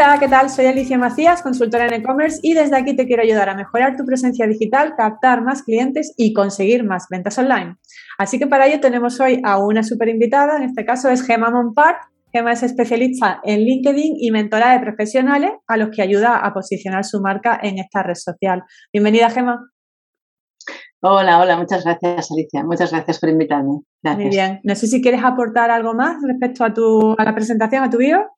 Hola, ¿qué tal? Soy Alicia Macías, consultora en e-commerce y desde aquí te quiero ayudar a mejorar tu presencia digital, captar más clientes y conseguir más ventas online. Así que para ello tenemos hoy a una super invitada, en este caso es Gemma Monpart. Gemma es especialista en LinkedIn y mentora de profesionales a los que ayuda a posicionar su marca en esta red social. Bienvenida, Gemma. Hola, hola, muchas gracias Alicia, muchas gracias por invitarme. Muy bien, no sé si quieres aportar algo más respecto a, tu, a la presentación, a tu bio.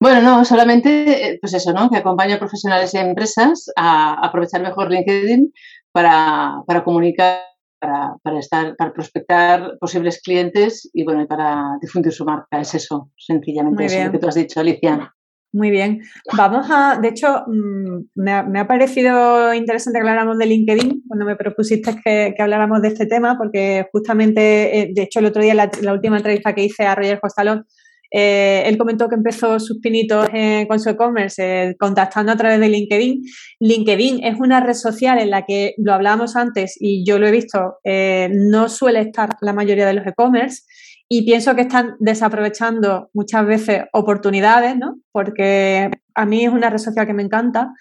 Bueno, no, solamente, eh, pues eso, ¿no? Que acompaño a profesionales y a empresas a aprovechar mejor LinkedIn para, comunicar, para, estar, para prospectar posibles clientes y bueno, y para difundir su marca. Es eso, sencillamente eso lo que tú has dicho, Alicia. Muy bien. Vamos a, de hecho, mm, me ha, parecido interesante que habláramos de LinkedIn cuando me propusiste que, habláramos de este tema, porque justamente, eh, de hecho, el otro día, la, la última entrevista que hice a Roger Costalón, eh, él comentó que empezó sus pinitos con su e-commerce eh, contactando a través de LinkedIn. LinkedIn es una red social en la que, lo hablábamos antes y yo lo he visto, eh, no suele estar la mayoría de los e-commerce y pienso que están desaprovechando muchas veces oportunidades, ¿no? Porque a mí es una red social que me encanta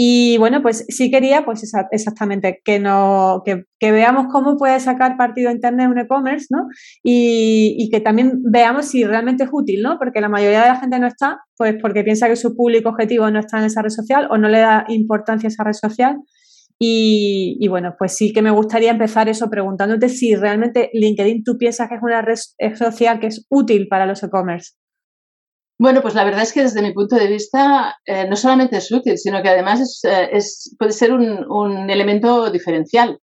y bueno, pues sí quería, pues exactamente, que, no, que, veamos cómo puede sacar partido Internet un e-commerce, ¿no? Y, que también veamos si realmente es útil, ¿no? Porque la mayoría de la gente no está, pues porque piensa que su público objetivo no está en esa red social o no le da importancia a esa red social. Y, y bueno, pues sí que me gustaría empezar eso preguntándote si realmente LinkedIn tú piensas que es una red social que es útil para los e-commerce. Bueno, pues la verdad es que desde mi punto de vista eh, no solamente es útil, sino que además eh, puede ser un, elemento diferencial,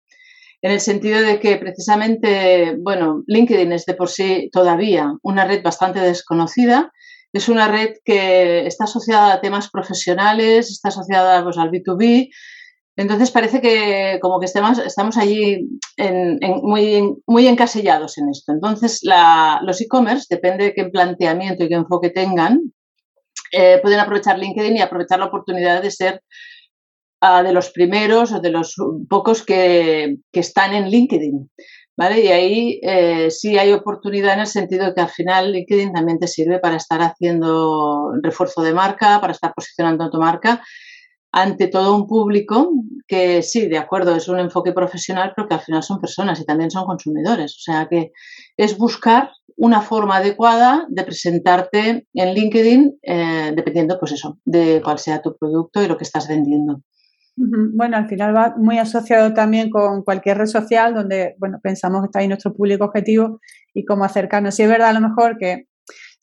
en el sentido de que precisamente, bueno, LinkedIn es de por sí todavía una red bastante desconocida, es una red que está asociada a temas profesionales, está asociada pues, al B2B, entonces parece que como que estamos, estamos allí muy, muy encasillados en esto. Entonces los e-commerce, depende de qué planteamiento y qué enfoque tengan, eh, pueden aprovechar LinkedIn y aprovechar la oportunidad de ser ah, de los primeros o de los pocos que, están en LinkedIn. ¿Vale? Y ahí eh, sí hay oportunidad en el sentido de que al final LinkedIn también te sirve para estar haciendo refuerzo de marca, para estar posicionando tu marca ante todo un público que sí, de acuerdo, es un enfoque profesional, pero que al final son personas y también son consumidores. O sea que es buscar una forma adecuada de presentarte en LinkedIn, eh, dependiendo, pues eso, de cuál sea tu producto y lo que estás vendiendo. Bueno, al final va muy asociado también con cualquier red social donde, bueno, pensamos que está ahí nuestro público objetivo y cómo acercarnos. Si es verdad, a lo mejor que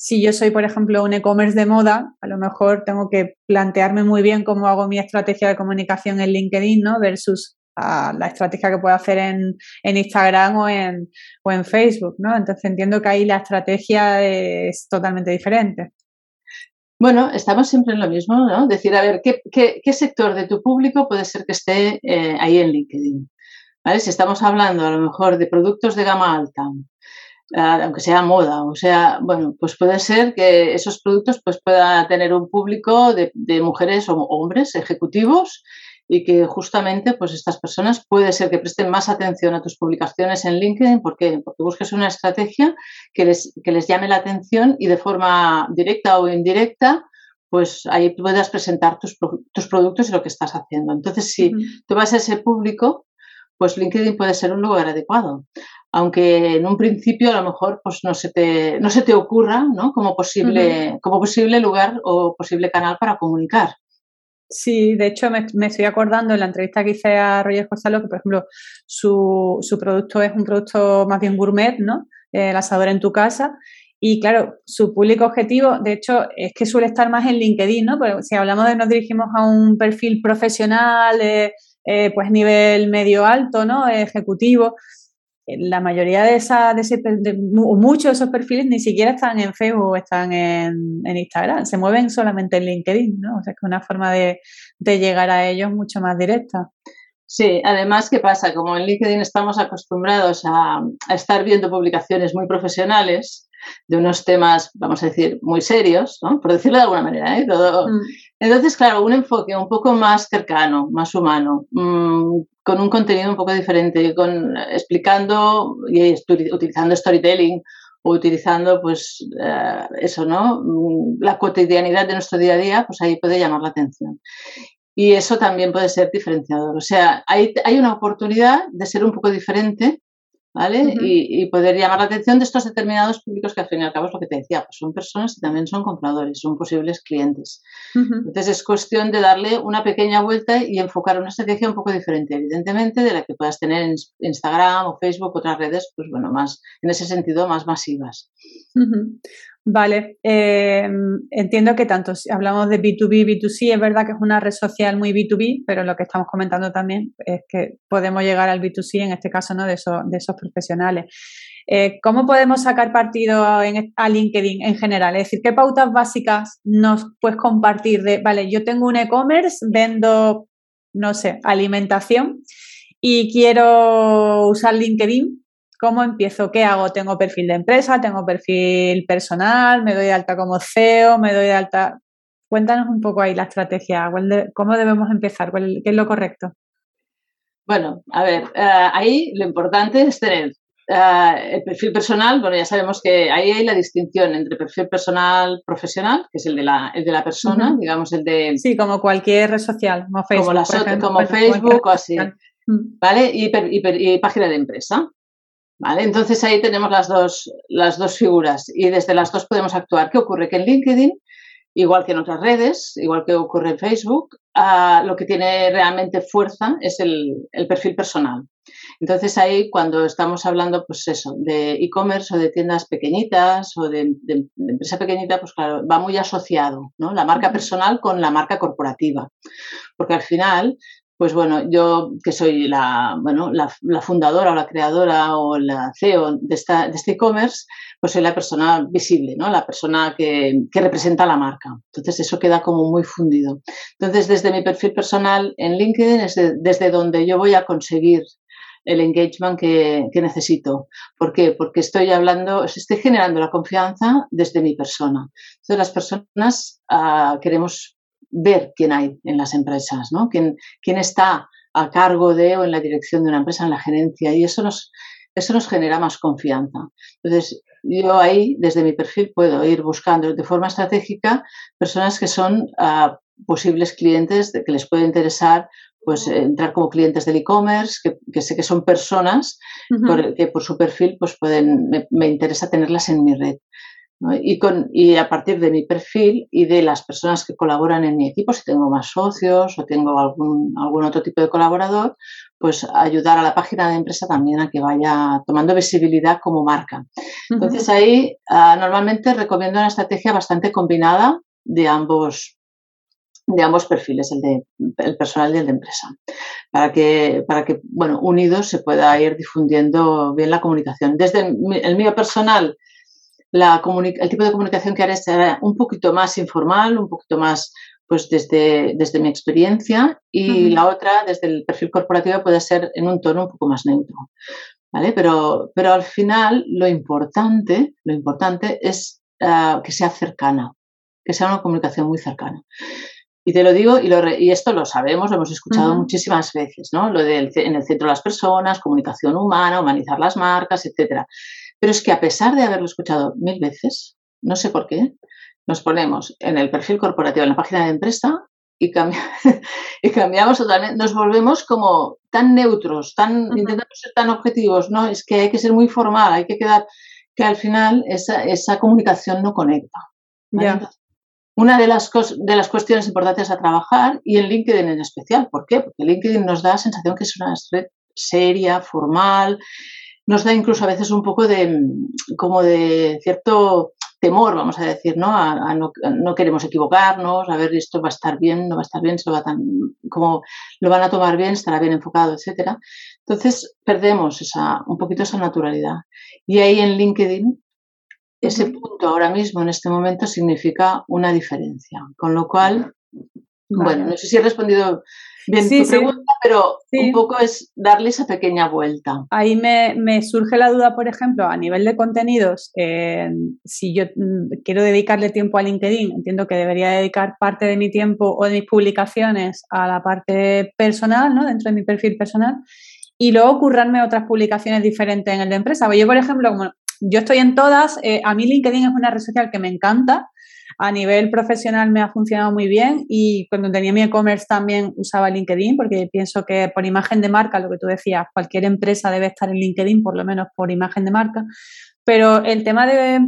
si yo soy, por ejemplo, un e-commerce de moda, a lo mejor tengo que plantearme muy bien cómo hago mi estrategia de comunicación en LinkedIn, ¿no? Versus la estrategia que puedo hacer en, Instagram o en, o en Facebook, ¿no? Entonces entiendo que ahí la estrategia es totalmente diferente. Bueno, estamos siempre en lo mismo, ¿no? Decir, a ver, ¿qué, sector de tu público puede ser que esté eh, ahí en LinkedIn? ¿Vale? Si estamos hablando a lo mejor de productos de gama alta, aunque sea moda, o sea, bueno, pues puede ser que esos productos pues puedan tener un público de, mujeres o hombres ejecutivos y que justamente pues estas personas puede ser que presten más atención a tus publicaciones en LinkedIn. Porque porque busques una estrategia que les, que les llame la atención y de forma directa o indirecta pues ahí puedas presentar tus, tus productos y lo que estás haciendo. Entonces, si tú vas a ese público, pues LinkedIn puede ser un lugar adecuado aunque en un principio a lo mejor pues no se te, no se te ocurra ¿no? como, posible, como posible lugar o posible canal para comunicar. Sí, de hecho me, estoy acordando en la entrevista que hice a Roger Gonzalo que, por ejemplo, su, su producto es un producto más bien gourmet, ¿no? El asador en tu casa. Y claro, su público objetivo, de hecho, es que suele estar más en LinkedIn, ¿no? Porque si hablamos de nos dirigimos a un perfil profesional, eh, pues nivel medio alto, ¿no? Ejecutivo, la mayoría de, esa, de, ese, de muchos de esos perfiles ni siquiera están en Facebook o están en, Instagram, se mueven solamente en LinkedIn, ¿no? O sea, que es una forma de, llegar a ellos mucho más directa. Sí, además, ¿qué pasa? Como en LinkedIn estamos acostumbrados a, estar viendo publicaciones muy profesionales de unos temas, vamos a decir, muy serios, ¿no? por decirlo de alguna manera. ¿eh? Todo... Mm. Entonces, claro, un enfoque un poco más cercano, más humano, mm, con un contenido un poco diferente, con, explicando y utilizando storytelling o utilizando pues eh, eso, ¿no? Mm, la cotidianidad de nuestro día a día, pues ahí puede llamar la atención. Y eso también puede ser diferenciador. O sea, hay, hay una oportunidad de ser un poco diferente ¿vale? y, poder llamar la atención de estos determinados públicos que al fin y al cabo es lo que te decía, pues son personas que también son compradores, son posibles clientes. Entonces es cuestión de darle una pequeña vuelta y enfocar una estrategia un poco diferente, evidentemente, de la que puedas tener en Instagram o Facebook, otras redes, pues bueno, más, en ese sentido, más masivas. Vale, eh, entiendo que tanto si hablamos de B2B, B2C, es verdad que es una red social muy B2B, pero lo que estamos comentando también es que podemos llegar al B2C, en este caso, ¿no? de, esos, profesionales. Eh, ¿Cómo podemos sacar partido a LinkedIn en general? Es decir, ¿qué pautas básicas nos puedes compartir de, vale, yo tengo un e-commerce, vendo, no sé, alimentación y quiero usar LinkedIn ¿Cómo empiezo? ¿Qué hago? ¿Tengo perfil de empresa? ¿Tengo perfil personal? ¿Me doy de alta como CEO? ¿Me doy de alta? Cuéntanos un poco ahí la estrategia. ¿Cómo debemos empezar? ¿Qué es lo correcto? Bueno, a ver, eh, ahí lo importante es tener eh, el perfil personal. Bueno, ya sabemos que ahí hay la distinción entre perfil personal profesional, que es el de la, de la persona, digamos, el de... Sí, como cualquier red social, como Facebook. como, Facebook o así. ¿Vale? y página de empresa. ¿Vale? Entonces ahí tenemos las dos, las dos figuras y desde las dos podemos actuar. ¿Qué ocurre? Que en LinkedIn, igual que en otras redes, igual que ocurre en Facebook, ah, lo que tiene realmente fuerza es el, perfil personal. Entonces ahí cuando estamos hablando, pues eso, de e-commerce o de tiendas pequeñitas o de, de, empresa pequeñita, pues claro, va muy asociado, ¿no? La marca personal con la marca corporativa. Porque al final pues bueno, yo que soy la, bueno, la, fundadora o la creadora o la CEO de, esta, de este e-commerce, pues soy la persona visible, ¿no? La persona que, representa la marca. Entonces eso queda como muy fundido. Entonces desde mi perfil personal en LinkedIn es desde donde yo voy a conseguir el engagement que, necesito. ¿Por qué? Porque estoy hablando, estoy generando la confianza desde mi persona. Entonces las personas ah, queremos ver quién hay en las empresas, ¿no? Quién, quién está a cargo de o en la dirección de una empresa, en la gerencia, y eso nos, eso nos genera más confianza. Entonces, yo ahí, desde mi perfil, puedo ir buscando de forma estratégica personas que son uh, posibles clientes que les puede interesar pues entrar como clientes del e-commerce, que, sé que son personas que por su perfil pues pueden, me, interesa tenerlas en mi red. Y, con, y a partir de mi perfil y de las personas que colaboran en mi equipo, si tengo más socios o tengo algún, algún otro tipo de colaborador, pues ayudar a la página de empresa también a que vaya tomando visibilidad como marca. Entonces ahí ah, normalmente recomiendo una estrategia bastante combinada de ambos de ambos perfiles, el de el personal y el de empresa, para que, para que bueno, unidos se pueda ir difundiendo bien la comunicación. Desde el mío personal, el tipo de comunicación que haré será un poquito más informal, un poquito más pues desde, desde mi experiencia y la otra desde el perfil corporativo puede ser en un tono un poco más neutro. ¿vale? Pero, pero al final lo importante, lo importante es ah, que sea cercana, que sea una comunicación muy cercana. Y te lo digo, y, lo y esto lo sabemos, lo hemos escuchado muchísimas veces, ¿no? Lo de en el centro de las personas, comunicación humana, humanizar las marcas, etcétera. Pero es que a pesar de haberlo escuchado mil veces, no sé por qué, nos ponemos en el perfil corporativo, en la página de empresa, y, y cambiamos totalmente, nos volvemos como tan neutros, tan, intentamos ser tan objetivos, ¿no? Es que hay que ser muy formal, hay que quedar, que al final esa, esa comunicación no conecta. Una de las, de las cuestiones importantes a trabajar, y en LinkedIn en especial, ¿por qué? Porque LinkedIn nos da la sensación que es una red seria, formal, nos da incluso a veces un poco de, como de cierto temor, vamos a decir, ¿no? A, no, queremos equivocarnos, a ver, esto va a estar bien, no va a estar bien, se va tan, como lo van a tomar bien, estará bien enfocado, etcétera. Entonces perdemos esa, un poquito esa naturalidad. Y ahí en LinkedIn, ese punto ahora mismo, en este momento, significa una diferencia. Con lo cual, bueno, no sé si he respondido bien tu pregunta, pero un poco es darle esa pequeña vuelta. Ahí me, surge la duda, por ejemplo, a nivel de contenidos, eh, si yo mm, quiero dedicarle tiempo a LinkedIn, entiendo que debería dedicar parte de mi tiempo o de mis publicaciones a la parte personal, ¿no? Dentro de mi perfil personal. Y luego currarme otras publicaciones diferentes en el de empresa. Yo, por ejemplo, como yo estoy en todas. Eh, a mí LinkedIn es una red social que me encanta. A nivel profesional me ha funcionado muy bien y cuando tenía mi e-commerce también usaba LinkedIn porque pienso que por imagen de marca, lo que tú decías, cualquier empresa debe estar en LinkedIn, por lo menos por imagen de marca. Pero el tema de,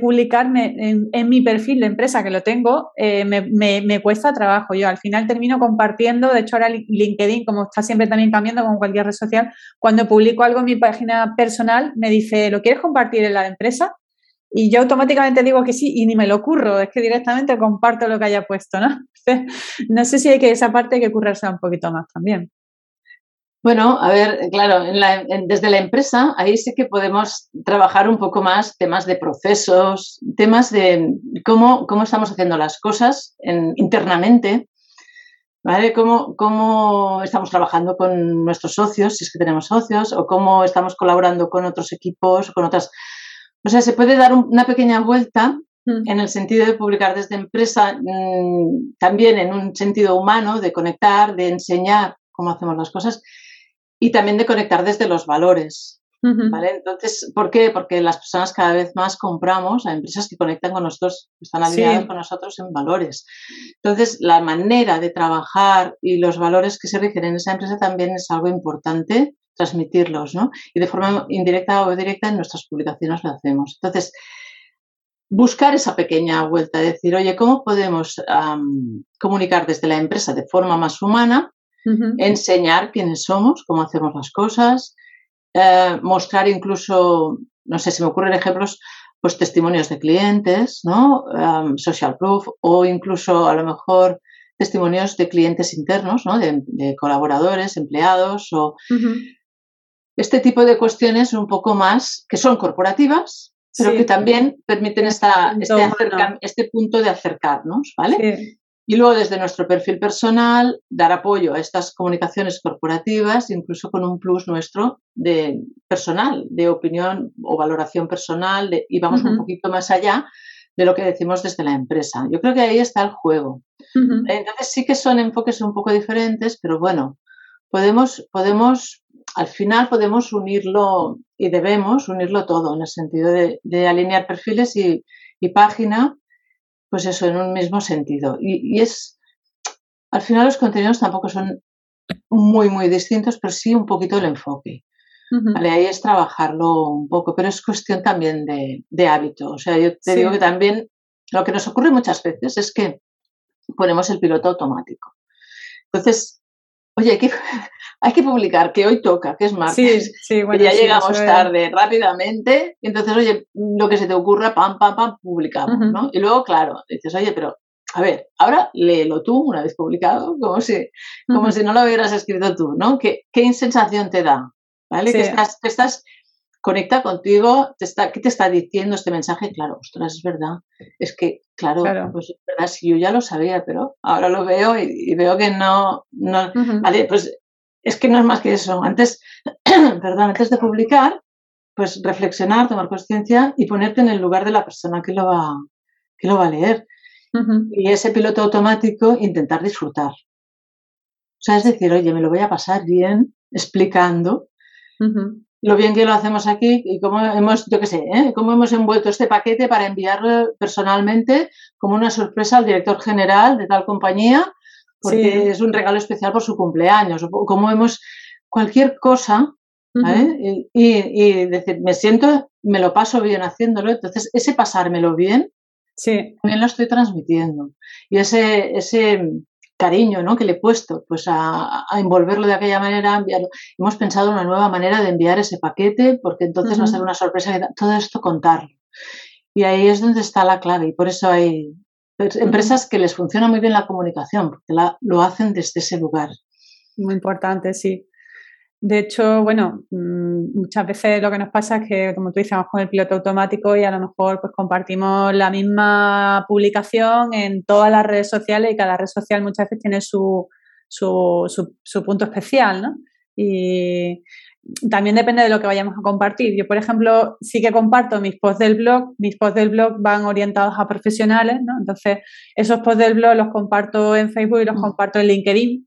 publicarme en, mi perfil de empresa, que lo tengo, eh, me, cuesta trabajo. Yo al final termino compartiendo, de hecho ahora LinkedIn, como está siempre también cambiando con cualquier red social, cuando publico algo en mi página personal, me dice, ¿lo quieres compartir en la empresa? Y yo automáticamente digo que sí y ni me lo ocurro, es que directamente comparto lo que haya puesto, ¿no? no sé si hay que esa parte hay que currarse un poquito más también. Bueno, a ver, claro, desde la empresa ahí sí que podemos trabajar un poco más temas de procesos, temas de cómo, cómo estamos haciendo las cosas internamente, ¿vale? Cómo, cómo estamos trabajando con nuestros socios, si es que tenemos socios, o cómo estamos colaborando con otros equipos, con otras o sea, se puede dar una pequeña vuelta mm. en el sentido de publicar desde empresa, mm, también en un sentido humano, de conectar, de enseñar cómo hacemos las cosas y también de conectar desde los valores. ¿Vale? Entonces, ¿por qué? Porque las personas cada vez más compramos a empresas que conectan con nosotros, que están alineadas con nosotros en valores. Entonces, la manera de trabajar y los valores que se rigen en esa empresa también es algo importante transmitirlos, ¿no? Y de forma indirecta o directa en nuestras publicaciones lo hacemos. Entonces, buscar esa pequeña vuelta, decir, oye, ¿cómo podemos comunicar desde la empresa de forma más humana? Enseñar quiénes somos, cómo hacemos las cosas, eh, mostrar incluso, no sé, si me ocurren ejemplos, pues testimonios de clientes, ¿no? social proof o incluso a lo mejor testimonios de clientes internos, ¿no? De, colaboradores, empleados o este tipo de cuestiones un poco más que son corporativas, pero que también permiten esta, este, este, punto de acercarnos, ¿vale? Y luego desde nuestro perfil personal, dar apoyo a estas comunicaciones corporativas, incluso con un plus nuestro de personal, de opinión o valoración personal, y vamos un poquito más allá de lo que decimos desde la empresa. Yo creo que ahí está el juego. Entonces sí que son enfoques un poco diferentes, pero bueno, podemos, podemos al final podemos unirlo y debemos unirlo todo en el sentido de, alinear perfiles y, página, pues eso, en un mismo sentido. Y, es, al final los contenidos tampoco son muy, muy distintos, pero sí un poquito el enfoque. ahí es trabajarlo un poco, pero es cuestión también de, de hábito. O sea, yo te digo que también lo que nos ocurre muchas veces es que ponemos el piloto automático. Entonces, oye, ¿qué, hay que publicar, que hoy toca, que es martes. Sí, sí, ya llegamos tarde, rápidamente. Y entonces, oye, lo que se te ocurra, pam, pam, pam, publicamos, ¿no? Y luego, claro, dices, oye, pero a ver, ahora léelo tú una vez publicado, como si, como si no lo hubieras escrito tú, ¿no? ¿Qué, qué sensación te da? ¿Vale? Que estás, que estás conecta contigo, te está, ¿qué te está diciendo este mensaje? Claro, ostras, es verdad. Es que, claro, pues es verdad, si yo ya lo sabía, pero ahora lo veo y, veo que no, no vale, pues es que no es más que eso. Antes, perdón, antes de publicar, pues reflexionar, tomar conciencia y ponerte en el lugar de la persona que lo va, que lo va a leer. Y ese piloto automático, intentar disfrutar. O sea, es decir, oye, me lo voy a pasar bien explicando lo bien que lo hacemos aquí y cómo hemos, yo qué sé, ¿eh? cómo hemos envuelto este paquete para enviarlo personalmente como una sorpresa al director general de tal compañía porque es un regalo especial por su cumpleaños, o como hemos cualquier cosa, y, decir, me siento, me lo paso bien haciéndolo, entonces ese pasármelo bien, sí. también lo estoy transmitiendo. Y ese, ese cariño ¿no? que le he puesto pues a, envolverlo de aquella manera, enviarlo. Hemos pensado una nueva manera de enviar ese paquete, porque entonces va a ser una sorpresa, todo esto contarlo. Y ahí es donde está la clave, y por eso hay, empresas que les funciona muy bien la comunicación, porque lo hacen desde ese lugar. Muy importante, sí. De hecho, bueno, mm, muchas veces lo que nos pasa es que, como tú dices, vamos con el piloto automático y a lo mejor pues compartimos la misma publicación en todas las redes sociales y cada red social muchas veces tiene su, su, su punto especial, ¿no? Y, también depende de lo que vayamos a compartir. Yo, por ejemplo, sí que comparto mis posts del blog. Mis posts del blog van orientados a profesionales, ¿no? Entonces, esos posts del blog los comparto en Facebook y los mm. comparto en LinkedIn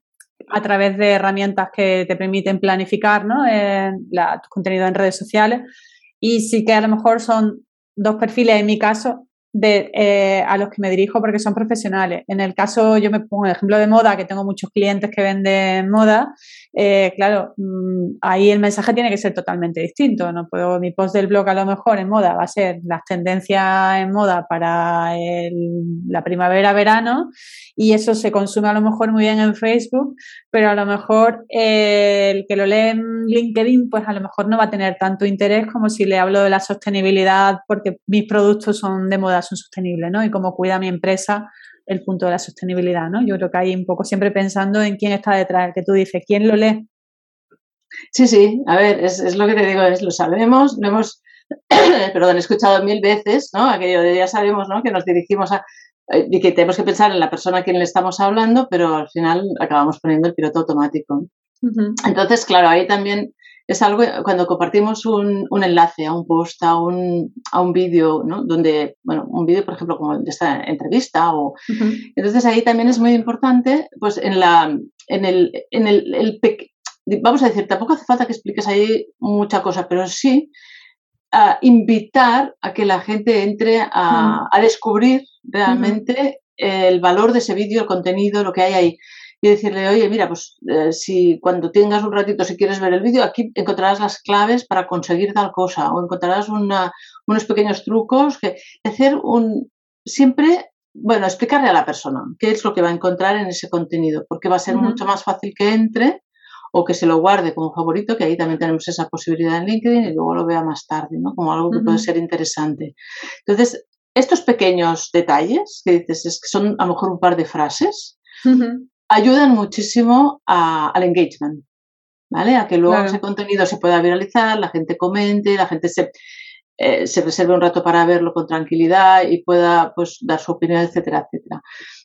a través de herramientas que te permiten planificar ¿no? en la, tu contenido en redes sociales. y sí que a lo mejor son dos perfiles en mi caso de, eh, a los que me dirijo porque son profesionales. En el caso, yo me pongo el ejemplo de moda, que tengo muchos clientes que venden moda, eh, claro, mm, ahí el mensaje tiene que ser totalmente distinto. No puedo, mi post del blog a lo mejor en moda va a ser las tendencias en moda para la primavera-verano y eso se consume a lo mejor muy bien en Facebook, pero a lo mejor eh, el que lo lee en LinkedIn, pues a lo mejor no va a tener tanto interés como si le hablo de la sostenibilidad porque mis productos son de moda son sostenibles, ¿no? Y cómo cuida mi empresa el punto de la sostenibilidad, ¿no? Yo creo que hay un poco siempre pensando en quién está detrás, que tú dices, ¿quién lo lee? Sí, sí, a ver, es, lo que te digo, es lo sabemos, lo hemos, perdón, he escuchado mil veces, ¿no? Aquello de ya sabemos, ¿no? Que nos dirigimos a, eh, y que tenemos que pensar en la persona a quien le estamos hablando, pero al final acabamos poniendo el piloto automático. Entonces, claro, ahí también es algo cuando compartimos un, un enlace a un post, a un, a un vídeo, ¿no? Donde, bueno, un vídeo, por ejemplo, como de esta entrevista, o entonces ahí también es muy importante, pues en la, en el, en el, el vamos a decir, tampoco hace falta que expliques ahí mucha cosa, pero sí a invitar a que la gente entre a, a descubrir realmente el valor de ese vídeo, el contenido, lo que hay ahí y decirle, oye, mira, pues eh, si cuando tengas un ratito, si quieres ver el vídeo, aquí encontrarás las claves para conseguir tal cosa o encontrarás unos pequeños trucos. Que, hacer un, siempre, bueno, explicarle a la persona qué es lo que va a encontrar en ese contenido, porque va a ser mucho más fácil que entre o que se lo guarde como favorito, que ahí también tenemos esa posibilidad en LinkedIn y luego lo vea más tarde, ¿no? Como algo que puede ser interesante. Entonces, estos pequeños detalles que dices, es que son a lo mejor un par de frases, ayudan muchísimo al engagement, ¿vale? A que luego ese contenido se pueda viralizar, la gente comente, la gente se, eh, se reserve un rato para verlo con tranquilidad y pueda pues, dar su opinión, etcétera, etcétera.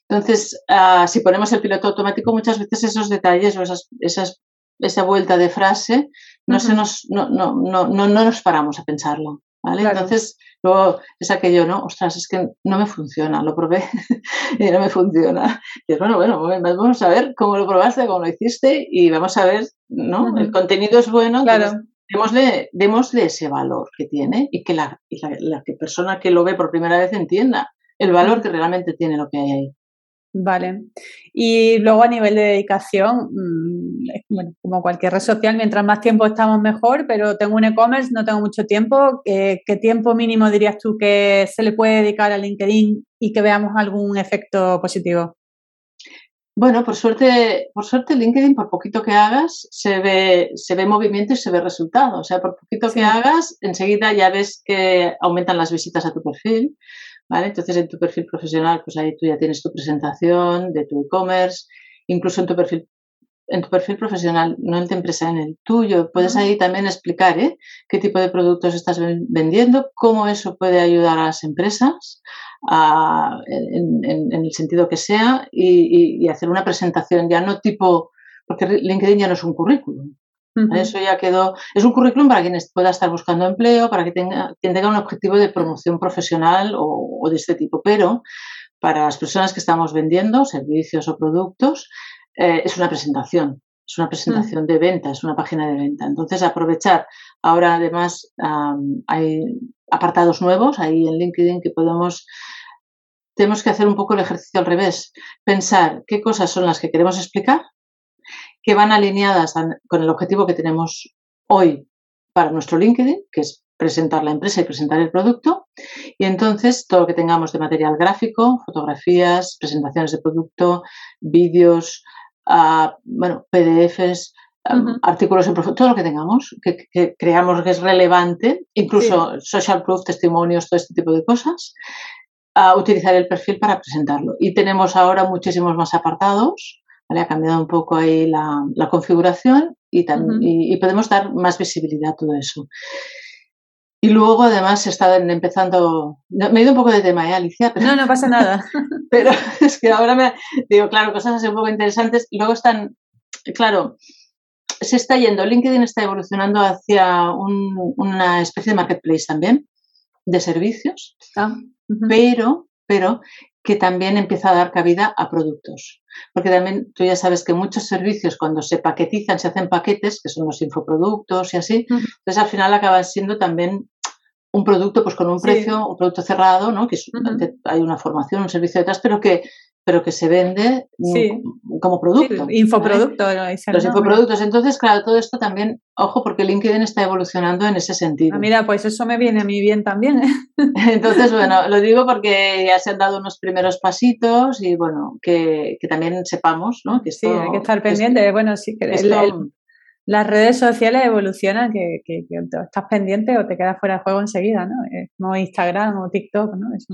Entonces, ah, si ponemos el piloto automático, muchas veces esos detalles o esas, esas, esa vuelta de frase no, se nos, no, no, no, no, nos paramos a pensarlo. ¿Vale? Entonces, luego es aquello, ¿no? Ostras, es que no me funciona, lo probé y no me funciona. Y es, bueno, bueno, vamos a ver cómo lo probaste, cómo lo hiciste y vamos a ver, ¿no? El contenido es bueno, claro. démosle, démosle, ese valor que tiene y que la, la persona que lo ve por primera vez entienda el valor que realmente tiene lo que hay ahí. Vale. Y luego a nivel de dedicación, mm, bueno, como cualquier red social, mientras más tiempo estamos mejor, pero tengo un e-commerce, no tengo mucho tiempo. ¿Qué, tiempo mínimo dirías tú que se le puede dedicar a LinkedIn y que veamos algún efecto positivo? Bueno, por suerte, por suerte LinkedIn, por poquito que hagas, se ve, se ve movimiento y se ve resultado. O sea, por poquito que hagas, enseguida ya ves que aumentan las visitas a tu perfil entonces en tu perfil profesional, pues ahí tú ya tienes tu presentación de tu e-commerce, incluso en tu perfil en tu perfil profesional, no en tu empresa, en el tuyo, puedes ahí también explicar ¿eh? qué tipo de productos estás vendiendo, cómo eso puede ayudar a las empresas en, el sentido que sea y, hacer una presentación ya no tipo, porque LinkedIn ya no es un currículum, eso ya quedó. Es un currículum para quien pueda estar buscando empleo, para que tenga, quien tenga un objetivo de promoción profesional o, de este tipo. Pero para las personas que estamos vendiendo servicios o productos, eh, es una presentación. Es una presentación de venta, es una página de venta. Entonces, aprovechar. Ahora, además, hay apartados nuevos ahí en LinkedIn que podemos tenemos que hacer un poco el ejercicio al revés, pensar qué cosas son las que queremos explicar que van alineadas con el objetivo que tenemos hoy para nuestro LinkedIn, que es presentar la empresa y presentar el producto. Y entonces todo lo que tengamos de material gráfico, fotografías, presentaciones de producto, vídeos, ah, bueno, PDFs, ah, artículos en todo lo que tengamos, que, creamos que es relevante, incluso social proof, testimonios, todo este tipo de cosas, a utilizar el perfil para presentarlo. Y tenemos ahora muchísimos más apartados ha cambiado un poco ahí la, configuración y, y, podemos dar más visibilidad a todo eso. Y luego, además, está empezando. Me he ido un poco de tema, ¿eh, Alicia? no, no pasa nada. pero es que ahora me digo, claro, cosas así un poco interesantes. Luego están, claro, se está yendo. LinkedIn está evolucionando hacia una especie de marketplace también de servicios, ah, pero, pero que también empieza a dar cabida a productos. Porque también tú ya sabes que muchos servicios cuando se paquetizan, se hacen paquetes, que son los infoproductos y así, entonces al final acaban siendo también un producto pues con un precio, un producto cerrado, ¿no? Que hay una formación, un servicio detrás, pero que pero que se vende como producto. infoproducto. Los infoproductos. Entonces, claro, todo esto también, ojo, porque LinkedIn está evolucionando en ese sentido. Ah, mira, pues eso me viene a mí bien también. ¿eh? Entonces, bueno, lo digo porque ya se han dado unos primeros pasitos y, bueno, que, también sepamos, ¿no? Que sí, hay que estar pendiente. bueno, sí, que las redes sociales evolucionan, que, que, estás pendiente o te quedas fuera de juego enseguida, ¿no? Es como Instagram o TikTok, ¿no? Es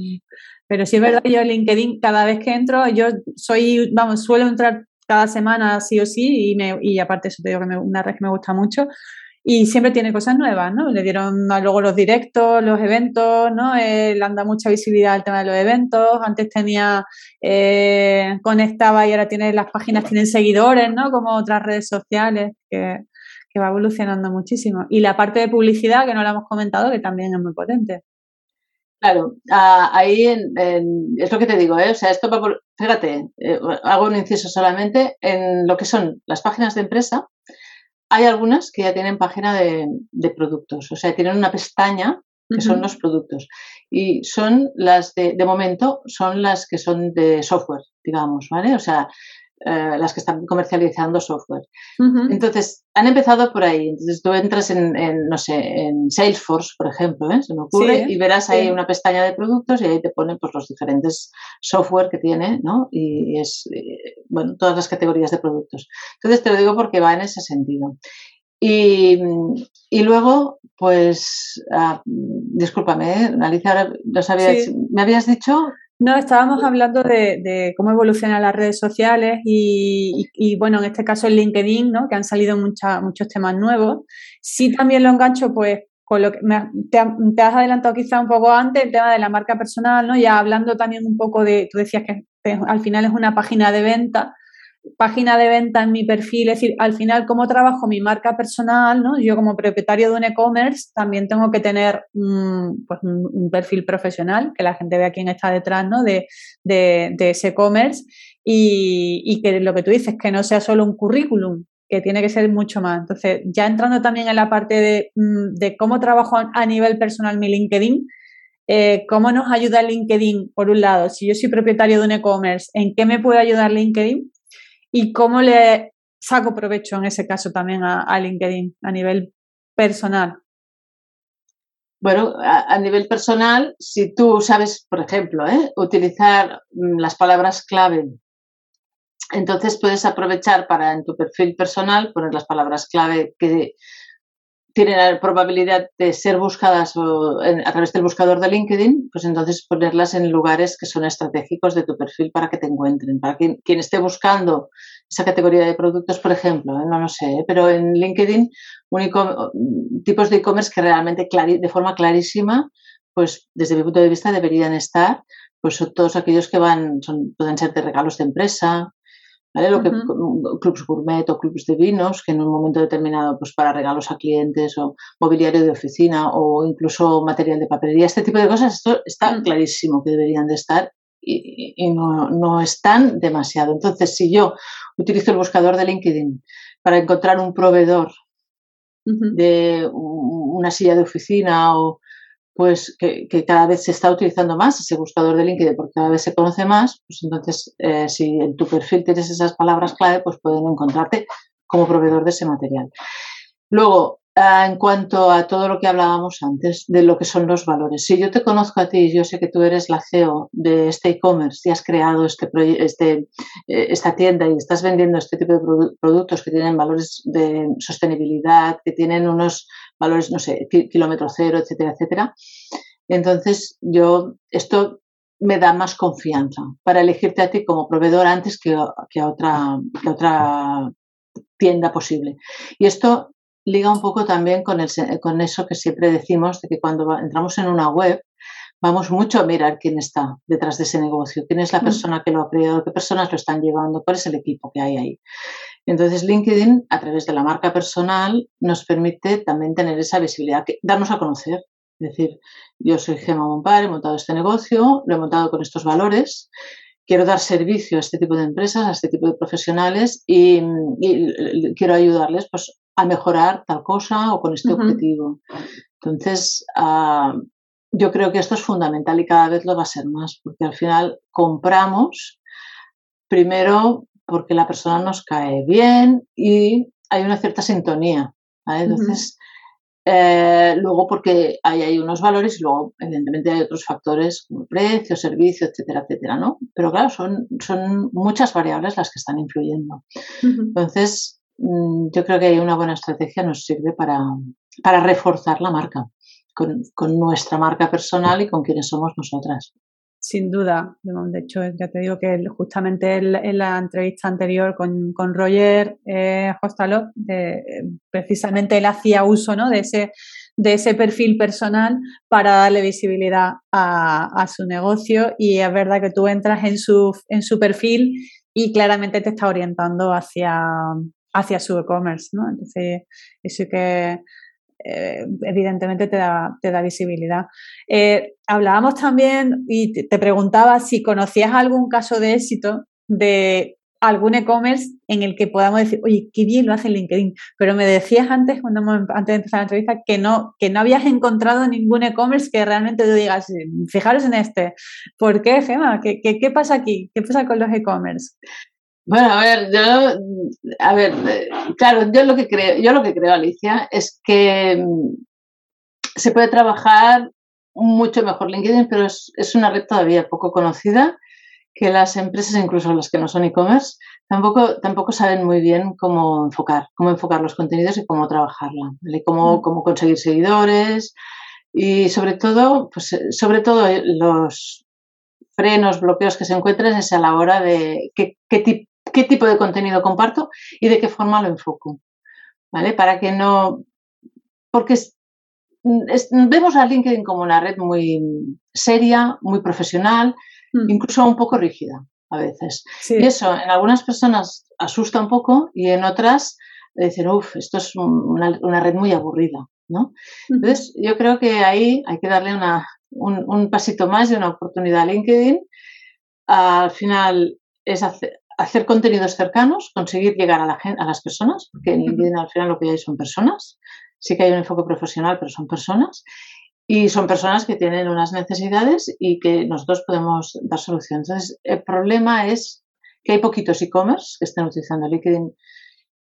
Pero sí es verdad, yo LinkedIn, cada vez que entro, yo soy, vamos, suelo entrar cada semana sí o sí y, me, y aparte eso te digo que me, una red que me gusta mucho y siempre tiene cosas nuevas, ¿no? Le dieron luego los directos, los eventos, ¿no? Eh, le han dado mucha visibilidad al tema de los eventos. Antes tenía, eh, conectaba y ahora tiene las páginas, tienen seguidores, ¿no? Como otras redes sociales, que, va evolucionando muchísimo. Y la parte de publicidad, que no la hemos comentado, que también es muy potente. Claro, ahí es lo que te digo, ¿eh? O sea, esto va por, fíjate, eh, hago un inciso solamente en lo que son las páginas de empresa hay algunas que ya tienen página de, productos, o sea, tienen una pestaña que son los productos. Y son las de, de momento, son las que son de software, digamos, ¿vale? O sea, eh, las que están comercializando software. Entonces, han empezado por ahí. Entonces, tú entras en, no sé, en Salesforce, por ejemplo, ¿eh? se me ocurre, y verás ahí una pestaña de productos y ahí te ponen pues, los diferentes software que tiene, ¿no? Y es, eh, bueno, todas las categorías de productos. Entonces, te lo digo porque va en ese sentido. Y, luego, pues, ah, discúlpame, Alicia, no sabías, me habías dicho no, estábamos hablando de, cómo evolucionan las redes sociales y, bueno, en este caso el LinkedIn, ¿no? Que han salido muchos temas nuevos. Sí también lo engancho, pues, con lo que te, has adelantado quizá un poco antes, el tema de la marca personal, ¿no? Ya hablando también un poco de, tú decías que al final es una página de venta, página de venta en mi perfil, es decir, al final cómo trabajo mi marca personal, ¿no? Yo como propietario de un e-commerce también tengo que tener pues un, perfil profesional, que la gente vea quién está detrás, ¿no? De, ese e-commerce y, que lo que tú dices, que no sea solo un currículum, que tiene que ser mucho más. Entonces, ya entrando también en la parte de, mm, cómo trabajo a nivel personal mi LinkedIn, eh, ¿cómo nos ayuda LinkedIn? Por un lado, si yo soy propietario de un e-commerce, ¿en qué me puede ayudar LinkedIn? Y cómo le saco provecho en ese caso también a, LinkedIn a nivel personal. Bueno, a, nivel personal, si tú sabes, por ejemplo, ¿eh? utilizar mm, las palabras clave, entonces puedes aprovechar para en tu perfil personal poner las palabras clave que tienen la probabilidad de ser buscadas a través del buscador de LinkedIn, pues entonces ponerlas en lugares que son estratégicos de tu perfil para que te encuentren. Para quien, quien esté buscando esa categoría de productos, por ejemplo, ¿eh? no lo sé, ¿eh? pero en LinkedIn tipos de e-commerce que realmente de forma clarísima, pues desde mi punto de vista deberían estar, pues todos aquellos que van, son, pueden ser de regalos de empresa, lo que clubs gourmet o clubs de vinos, que en un momento determinado, pues para regalos a clientes o mobiliario de oficina o incluso material de papelería, este tipo de cosas, esto está clarísimo que deberían de estar y, no, están demasiado. Entonces, si yo utilizo el buscador de LinkedIn para encontrar un proveedor de una silla de oficina o pues que, cada vez se está utilizando más ese buscador de LinkedIn porque cada vez se conoce más, pues entonces eh, si en tu perfil tienes esas palabras clave, pues pueden encontrarte como proveedor de ese material. Luego, en cuanto a todo lo que hablábamos antes de lo que son los valores, si yo te conozco a ti, yo sé que tú eres la CEO de este e-commerce y has creado este, este eh, esta tienda y estás vendiendo este tipo de productos que tienen valores de sostenibilidad, que tienen unos valores, no sé, kilómetro cero, etcétera, etcétera. Entonces, yo, esto me da más confianza para elegirte a ti como proveedor antes que, que, a, otra, que otra tienda posible. Y esto liga un poco también con, el, con eso que siempre decimos, de que cuando entramos en una web, vamos mucho a mirar quién está detrás de ese negocio, quién es la mm. persona que lo ha creado, qué personas lo están llevando, cuál es el equipo que hay ahí. Entonces, LinkedIn, a través de la marca personal, nos permite también tener esa visibilidad, darnos a conocer. Es decir, yo soy Gemma Monpar, he montado este negocio, lo he montado con estos valores, quiero dar servicio a este tipo de empresas, a este tipo de profesionales y, quiero ayudarles pues, a mejorar tal cosa o con este objetivo. Entonces, ah, yo creo que esto es fundamental y cada vez lo va a ser más, porque al final compramos primero porque la persona nos cae bien y hay una cierta sintonía. Entonces, eh, luego porque hay, hay, unos valores y luego, evidentemente, hay otros factores como precio, servicio, etcétera, etcétera, ¿no? Pero claro, son, son muchas variables las que están influyendo. Entonces, yo creo que hay una buena estrategia nos sirve para, para reforzar la marca con, con nuestra marca personal y con quienes somos nosotras. Sin duda, de hecho, ya te digo que justamente en la entrevista anterior con, con Roger eh, precisamente él hacía uso ¿no? de, ese, de ese perfil personal para darle visibilidad a, su negocio y es verdad que tú entras en su, en su perfil y claramente te está orientando hacia, hacia su e-commerce, ¿no? Entonces, eso que eh, evidentemente te da, te da visibilidad. Eh, hablábamos también y te preguntaba si conocías algún caso de éxito de algún e-commerce en el que podamos decir, oye, qué bien lo hace LinkedIn. Pero me decías antes, cuando antes de empezar la entrevista, que no, que no habías encontrado ningún e-commerce que realmente tú digas, fijaros en este. ¿Por qué, Gemma? ¿Qué, qué, qué pasa aquí? ¿Qué pasa con los e-commerce? Bueno, a ver, yo, a ver, claro, yo lo que creo, yo lo que creo, Alicia, es que mm, se puede trabajar mucho mejor LinkedIn, pero es, una red todavía poco conocida, que las empresas, incluso las que no son e-commerce, tampoco, tampoco saben muy bien cómo enfocar, cómo enfocar los contenidos y cómo trabajarla, cómo, mm. cómo conseguir seguidores y sobre todo, pues sobre todo los frenos, bloqueos que se encuentran es a la hora de qué, qué, tipo qué tipo de contenido comparto y de qué forma lo enfoco. ¿Vale? Para que no. Porque vemos a LinkedIn como una red muy seria, muy profesional, mm. incluso un poco rígida a veces. Y eso en algunas personas asusta un poco y en otras dicen, uff, esto es una, red muy aburrida. ¿no? Entonces, yo creo que ahí hay que darle una, un, un, pasito más y una oportunidad a LinkedIn. Al final es hacer, hacer contenidos cercanos, conseguir llegar a, la a las personas, porque en LinkedIn al final lo que hay son personas. Sí que hay un enfoque profesional, pero son personas. Y son personas que tienen unas necesidades y que nosotros podemos dar solución. Entonces, el problema es que hay poquitos e-commerce que estén utilizando LinkedIn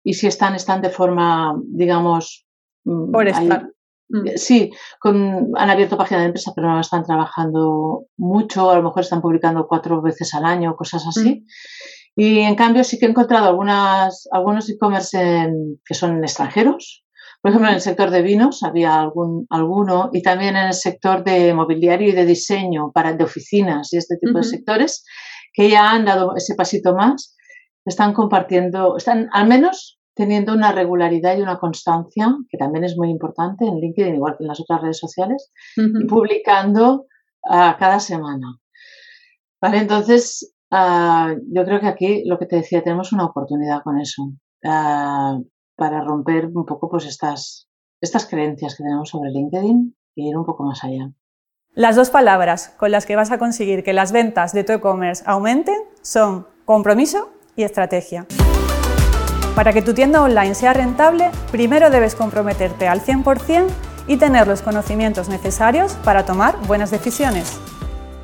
y si están, están de forma, digamos... Mm, Por estar. Mm. Sí, han abierto página de empresa, pero no están trabajando mucho, a lo mejor están publicando cuatro veces al año, cosas así. Y en cambio sí que he encontrado algunas, algunos e-commerce que son extranjeros. Por ejemplo, en el sector de vinos había algún, alguno y también en el sector de mobiliario y de diseño para de oficinas y este tipo de sectores que ya han dado ese pasito más, están compartiendo, están al menos teniendo una regularidad y una constancia, que también es muy importante en LinkedIn, igual que en las otras redes sociales, y publicando uh, cada semana. Vale, entonces, Ah, yo creo que aquí lo que te decía, tenemos una oportunidad con eso, ah, para romper un poco pues estas, estas creencias que tenemos sobre LinkedIn y ir un poco más allá. Las dos palabras con las que vas a conseguir que las ventas de tu e-commerce aumenten son compromiso y estrategia. Para que tu tienda online sea rentable, primero debes comprometerte al 100% y tener los conocimientos necesarios para tomar buenas decisiones.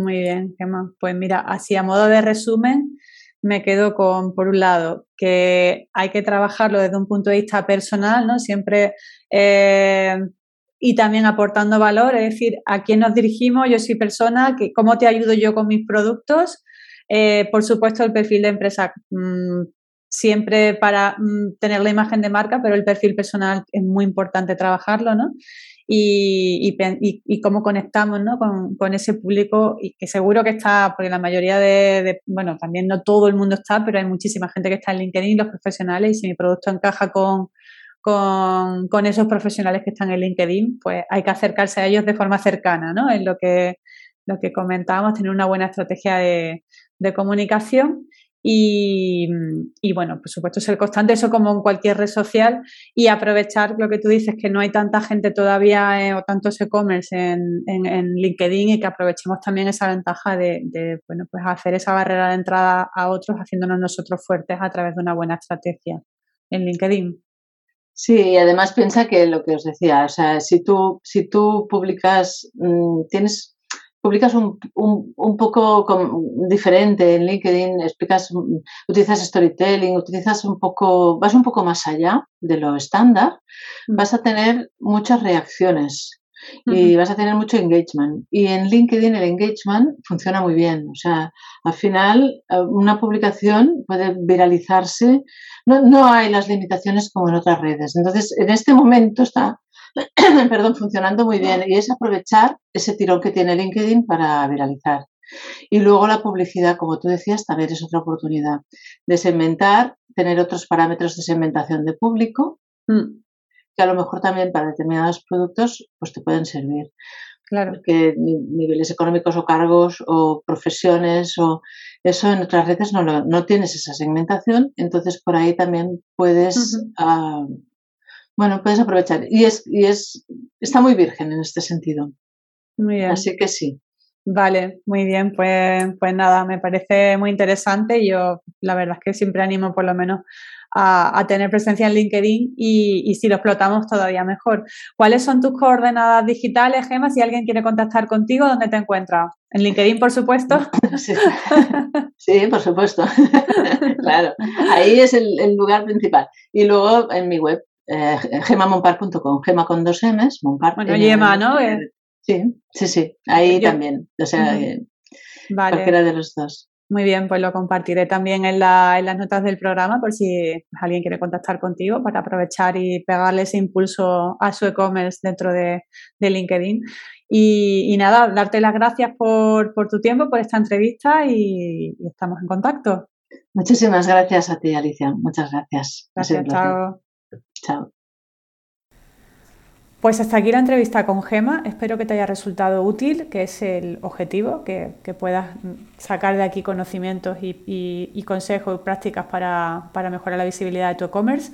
Muy bien, Gemma. Pues mira, así a modo de resumen, me quedo con, por un lado, que hay que trabajarlo desde un punto de vista personal, ¿no? Siempre eh, y también aportando valor, es decir, a quién nos dirigimos, yo soy persona, que, cómo te ayudo yo con mis productos. Eh, por supuesto, el perfil de empresa, mm, siempre para mm, tener la imagen de marca, pero el perfil personal es muy importante trabajarlo, ¿no? Y, y, cómo conectamos ¿no? con, con, ese público y que seguro que está, porque la mayoría de, bueno, también no todo el mundo está, pero hay muchísima gente que está en LinkedIn, los profesionales, y si mi producto encaja con, con, con, esos profesionales que están en LinkedIn, pues hay que acercarse a ellos de forma cercana, ¿no? Es lo que, lo que comentábamos, tener una buena estrategia de, de comunicación y, bueno, por supuesto, ser constante, eso como en cualquier red social y aprovechar lo que tú dices, que no hay tanta gente todavía eh, o tantos e-commerce en, en, LinkedIn y que aprovechemos también esa ventaja de, de, bueno, pues hacer esa barrera de entrada a otros haciéndonos nosotros fuertes a través de una buena estrategia en LinkedIn. Sí, y además piensa que lo que os decía, o sea, si tú, si tú publicas, mmm, tienes, publicas un, un, un poco con, diferente en LinkedIn, explicas, utilizas storytelling, utilizas un poco, vas un poco más allá de lo estándar, mm. vas a tener muchas reacciones y vas a tener mucho engagement. Y en LinkedIn el engagement funciona muy bien. O sea, al final eh, una publicación puede viralizarse. No, no hay las limitaciones como en otras redes. Entonces, en este momento está, perdón, funcionando muy bien y es aprovechar ese tirón que tiene LinkedIn para viralizar. Y luego la publicidad, como tú decías, también es otra oportunidad de segmentar, tener otros parámetros de segmentación de público. Mm que a lo mejor también para determinados productos pues te pueden servir. Claro. Porque niveles económicos o cargos o profesiones o eso en otras redes no, lo, no tienes esa segmentación, entonces por ahí también puedes, uh -huh. uh, bueno, puedes aprovechar. Y es, y es, está muy virgen en este sentido. Muy bien. Así que sí. Vale, muy bien, pues, pues nada, me parece muy interesante. Yo la verdad es que siempre animo por lo menos a, a tener presencia en LinkedIn y, y, si lo explotamos todavía mejor. ¿Cuáles son tus coordenadas digitales, Gemma? Si alguien quiere contactar contigo, ¿dónde te encuentras? ¿En LinkedIn, por supuesto? Sí, sí por supuesto. claro, ahí es el, el, lugar principal. Y luego en mi web, eh, gemamonpar.com, gema con dos M's, monpar. Bueno, Yema, ¿no? Sí, sí, sí, ahí Yo, también. O sea, uh -huh. vale. cualquiera de los dos. Muy bien, pues lo compartiré también en, la, en las notas del programa por si alguien quiere contactar contigo para aprovechar y pegarle ese impulso a su e-commerce dentro de, de LinkedIn. Y, y, nada, darte las gracias por, por, tu tiempo, por esta entrevista y, y, estamos en contacto. Muchísimas gracias a ti, Alicia. Muchas gracias. Gracias, chao. Chao. Pues hasta aquí la entrevista con Gema. Espero que te haya resultado útil, que es el objetivo, que, que puedas sacar de aquí conocimientos y, y, consejos y prácticas para, para, mejorar la visibilidad de tu e-commerce.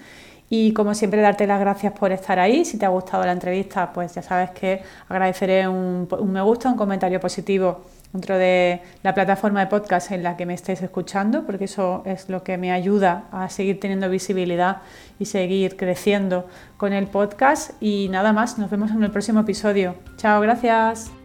Y como siempre, darte las gracias por estar ahí. Si te ha gustado la entrevista, pues ya sabes que agradeceré un, un me gusta, un comentario positivo dentro de la plataforma de podcast en la que me estéis escuchando, porque eso es lo que me ayuda a seguir teniendo visibilidad y seguir creciendo con el podcast. Y nada más, nos vemos en el próximo episodio. Chao, gracias.